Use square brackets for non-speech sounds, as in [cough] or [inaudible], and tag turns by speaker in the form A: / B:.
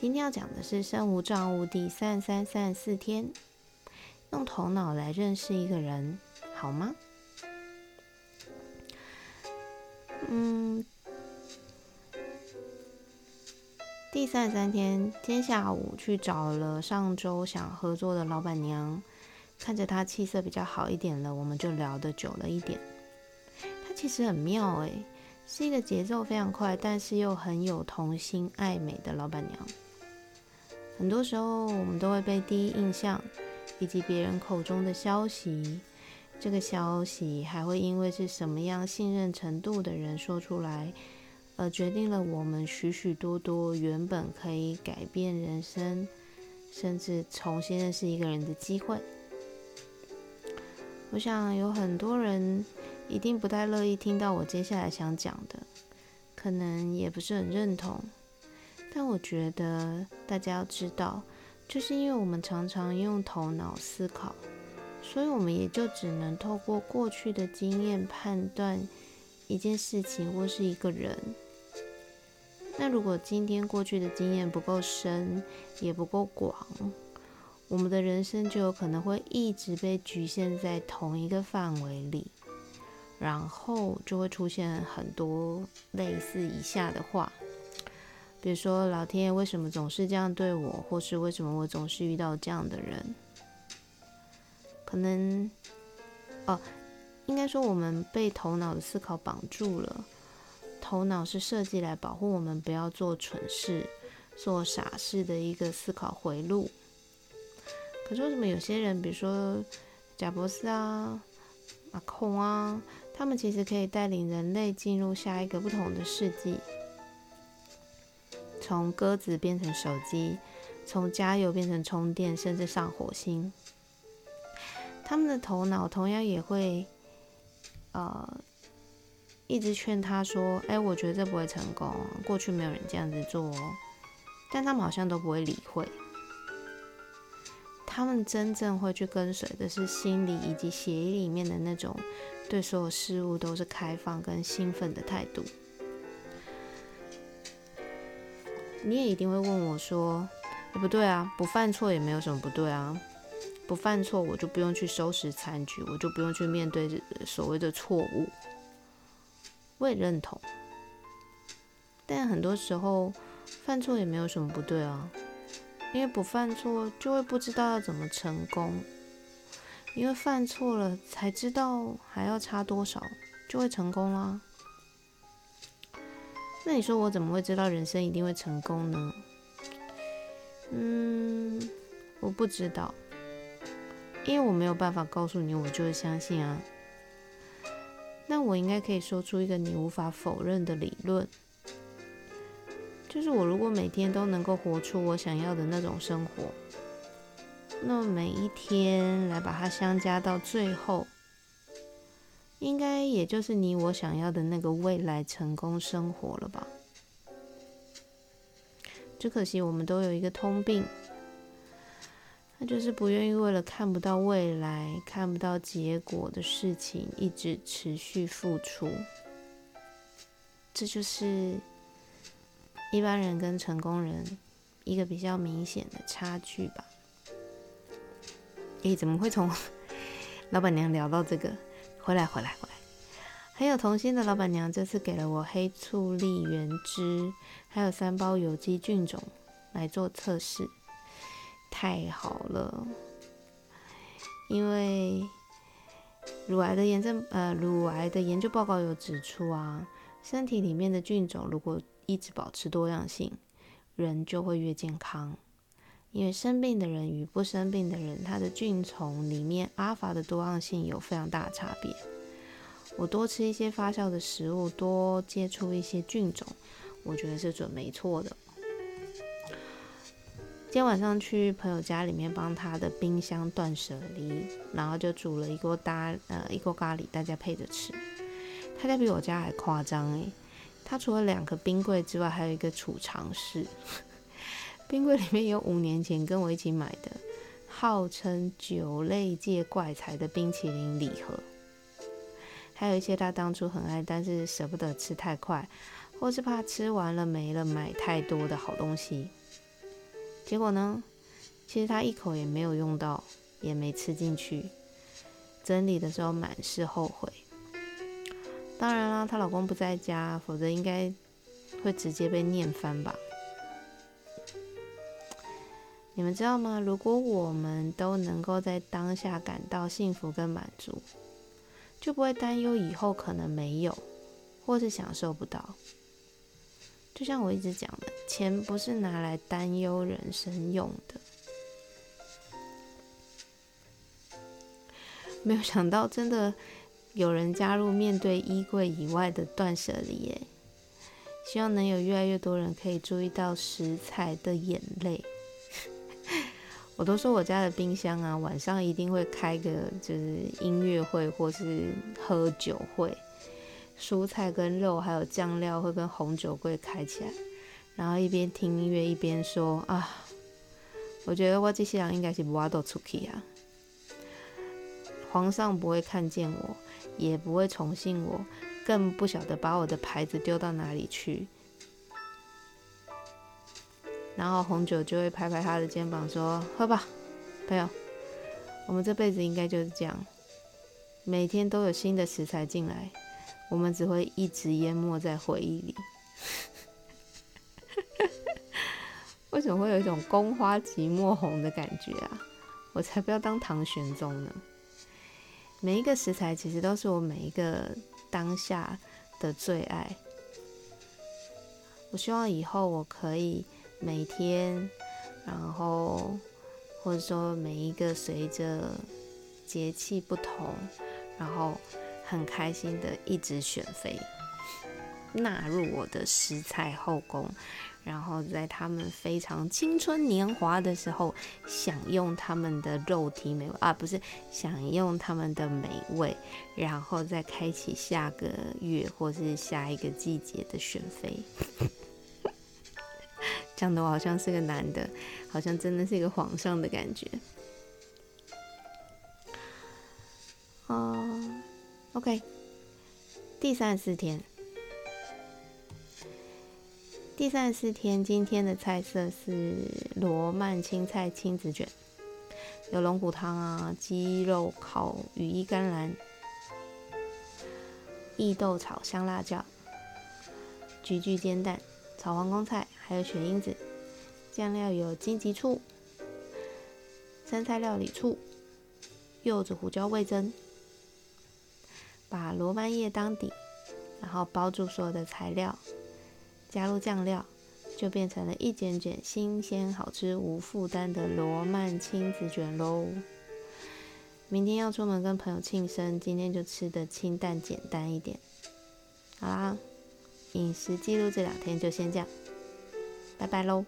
A: 今天要讲的是身无障物第三十三三十四天，用头脑来认识一个人，好吗？嗯，第三十三天，今天下午去找了上周想合作的老板娘，看着她气色比较好一点了，我们就聊得久了一点。她其实很妙诶，是一个节奏非常快，但是又很有童心爱美的老板娘。很多时候，我们都会被第一印象以及别人口中的消息，这个消息还会因为是什么样信任程度的人说出来，而决定了我们许许多多原本可以改变人生，甚至重新认识一个人的机会。我想有很多人一定不太乐意听到我接下来想讲的，可能也不是很认同。但我觉得大家要知道，就是因为我们常常用头脑思考，所以我们也就只能透过过去的经验判断一件事情或是一个人。那如果今天过去的经验不够深，也不够广，我们的人生就有可能会一直被局限在同一个范围里，然后就会出现很多类似以下的话。比如说，老天爷为什么总是这样对我，或是为什么我总是遇到这样的人？可能，哦，应该说我们被头脑的思考绑住了。头脑是设计来保护我们不要做蠢事、做傻事的一个思考回路。可是为什么有些人，比如说贾博斯啊、马空啊，他们其实可以带领人类进入下一个不同的世纪？从鸽子变成手机，从加油变成充电，甚至上火星。他们的头脑同样也会，呃，一直劝他说：“哎，我觉得这不会成功，过去没有人这样子做。”哦。”但他们好像都不会理会。他们真正会去跟随的是心理以及血液里面的那种对所有事物都是开放跟兴奋的态度。你也一定会问我说：“不对啊，不犯错也没有什么不对啊，不犯错我就不用去收拾残局，我就不用去面对所谓的错误。”我也认同，但很多时候犯错也没有什么不对啊，因为不犯错就会不知道要怎么成功，因为犯错了才知道还要差多少就会成功啦。那你说我怎么会知道人生一定会成功呢？嗯，我不知道，因为我没有办法告诉你，我就会相信啊。那我应该可以说出一个你无法否认的理论，就是我如果每天都能够活出我想要的那种生活，那么每一天来把它相加到最后。应该也就是你我想要的那个未来成功生活了吧？只可惜我们都有一个通病，那就是不愿意为了看不到未来、看不到结果的事情一直持续付出。这就是一般人跟成功人一个比较明显的差距吧？诶，怎么会从 [laughs] 老板娘聊到这个？回来，回来，回来！很有童心的老板娘这次给了我黑醋栗原汁，还有三包有机菌种来做测试，太好了！因为乳癌的炎症，呃，乳癌的研究报告有指出啊，身体里面的菌种如果一直保持多样性，人就会越健康。因为生病的人与不生病的人，他的菌丛里面阿法的多样性有非常大的差别。我多吃一些发酵的食物，多接触一些菌种，我觉得是准没错的。今天晚上去朋友家里面帮他的冰箱断舍离，然后就煮了一锅大呃一锅咖喱，大家配着吃。他家比我家还夸张诶，他除了两个冰柜之外，还有一个储藏室。冰柜里面有五年前跟我一起买的，号称酒类界怪才的冰淇淋礼盒，还有一些他当初很爱，但是舍不得吃太快，或是怕吃完了没了买太多的好东西。结果呢，其实他一口也没有用到，也没吃进去，整理的时候满是后悔。当然啦，她老公不在家，否则应该会直接被念翻吧。你们知道吗？如果我们都能够在当下感到幸福跟满足，就不会担忧以后可能没有，或是享受不到。就像我一直讲的，钱不是拿来担忧人生用的。没有想到，真的有人加入面对衣柜以外的断舍离耶！希望能有越来越多人可以注意到食材的眼泪。我都说我家的冰箱啊，晚上一定会开个就是音乐会或是喝酒会，蔬菜跟肉还有酱料会跟红酒柜开起来，然后一边听音乐一边说啊，我觉得我这些人应该是不挖到出去啊，皇上不会看见我，也不会宠幸我，更不晓得把我的牌子丢到哪里去。然后红酒就会拍拍他的肩膀说：“喝吧，朋友，我们这辈子应该就是这样，每天都有新的食材进来，我们只会一直淹没在回忆里。[laughs] 为什么会有一种宫花寂寞红的感觉啊？我才不要当唐玄宗呢！每一个食材其实都是我每一个当下的最爱。我希望以后我可以。”每天，然后或者说每一个随着节气不同，然后很开心的一直选妃，纳入我的食材后宫，然后在他们非常青春年华的时候，享用他们的肉体美味啊，不是享用他们的美味，然后再开启下个月或是下一个季节的选妃。讲的我好像是个男的，好像真的是一个皇上的感觉。哦，OK，第三十四天，第三十四天，今天的菜色是罗曼青菜亲子卷，有龙骨汤啊，鸡肉烤羽衣甘蓝，意豆炒香辣椒，菊苣煎蛋，炒黄宫菜。还有雪英子，酱料有金桔醋、生菜料理醋、柚子胡椒味增。把罗曼叶当底，然后包住所有的材料，加入酱料，就变成了一卷卷新鲜、好吃、无负担的罗曼亲子卷喽。明天要出门跟朋友庆生，今天就吃的清淡简单一点。好啦，饮食记录这两天就先这样。拜拜喽。